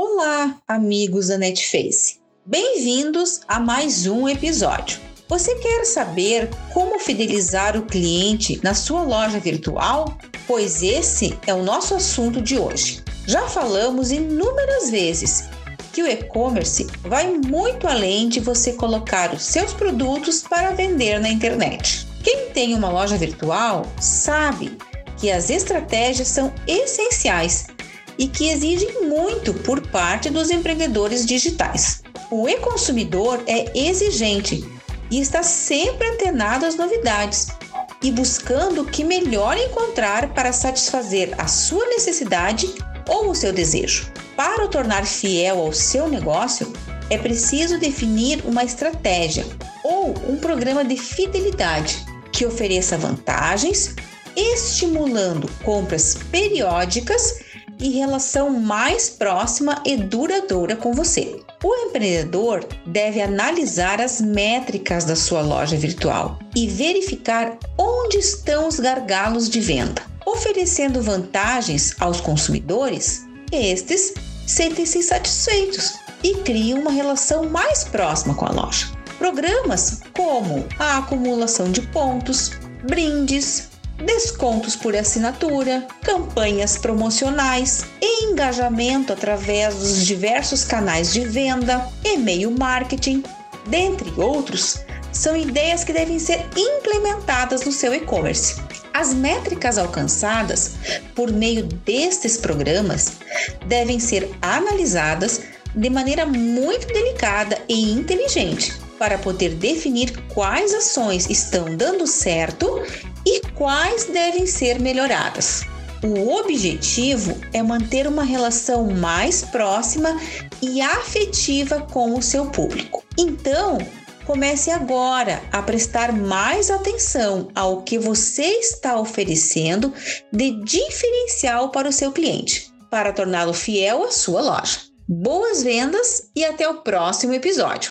Olá, amigos da Netface. Bem-vindos a mais um episódio. Você quer saber como fidelizar o cliente na sua loja virtual? Pois esse é o nosso assunto de hoje. Já falamos inúmeras vezes que o e-commerce vai muito além de você colocar os seus produtos para vender na internet. Quem tem uma loja virtual sabe que as estratégias são essenciais e que exigem muito por parte dos empreendedores digitais. O e-consumidor é exigente e está sempre antenado às novidades e buscando o que melhor encontrar para satisfazer a sua necessidade ou o seu desejo. Para o tornar fiel ao seu negócio, é preciso definir uma estratégia ou um programa de fidelidade que ofereça vantagens, estimulando compras periódicas e relação mais próxima e duradoura com você. O empreendedor deve analisar as métricas da sua loja virtual e verificar onde estão os gargalos de venda, oferecendo vantagens aos consumidores. Estes sentem-se satisfeitos e criam uma relação mais próxima com a loja. Programas como a acumulação de pontos, brindes, descontos por assinatura, campanhas promocionais, engajamento através dos diversos canais de venda, e-mail marketing, dentre outros, são ideias que devem ser implementadas no seu e-commerce. As métricas alcançadas por meio destes programas devem ser analisadas de maneira muito delicada e inteligente para poder definir quais ações estão dando certo e quais devem ser melhoradas. O objetivo é manter uma relação mais próxima e afetiva com o seu público. Então, comece agora a prestar mais atenção ao que você está oferecendo de diferencial para o seu cliente, para torná-lo fiel à sua loja. Boas vendas e até o próximo episódio!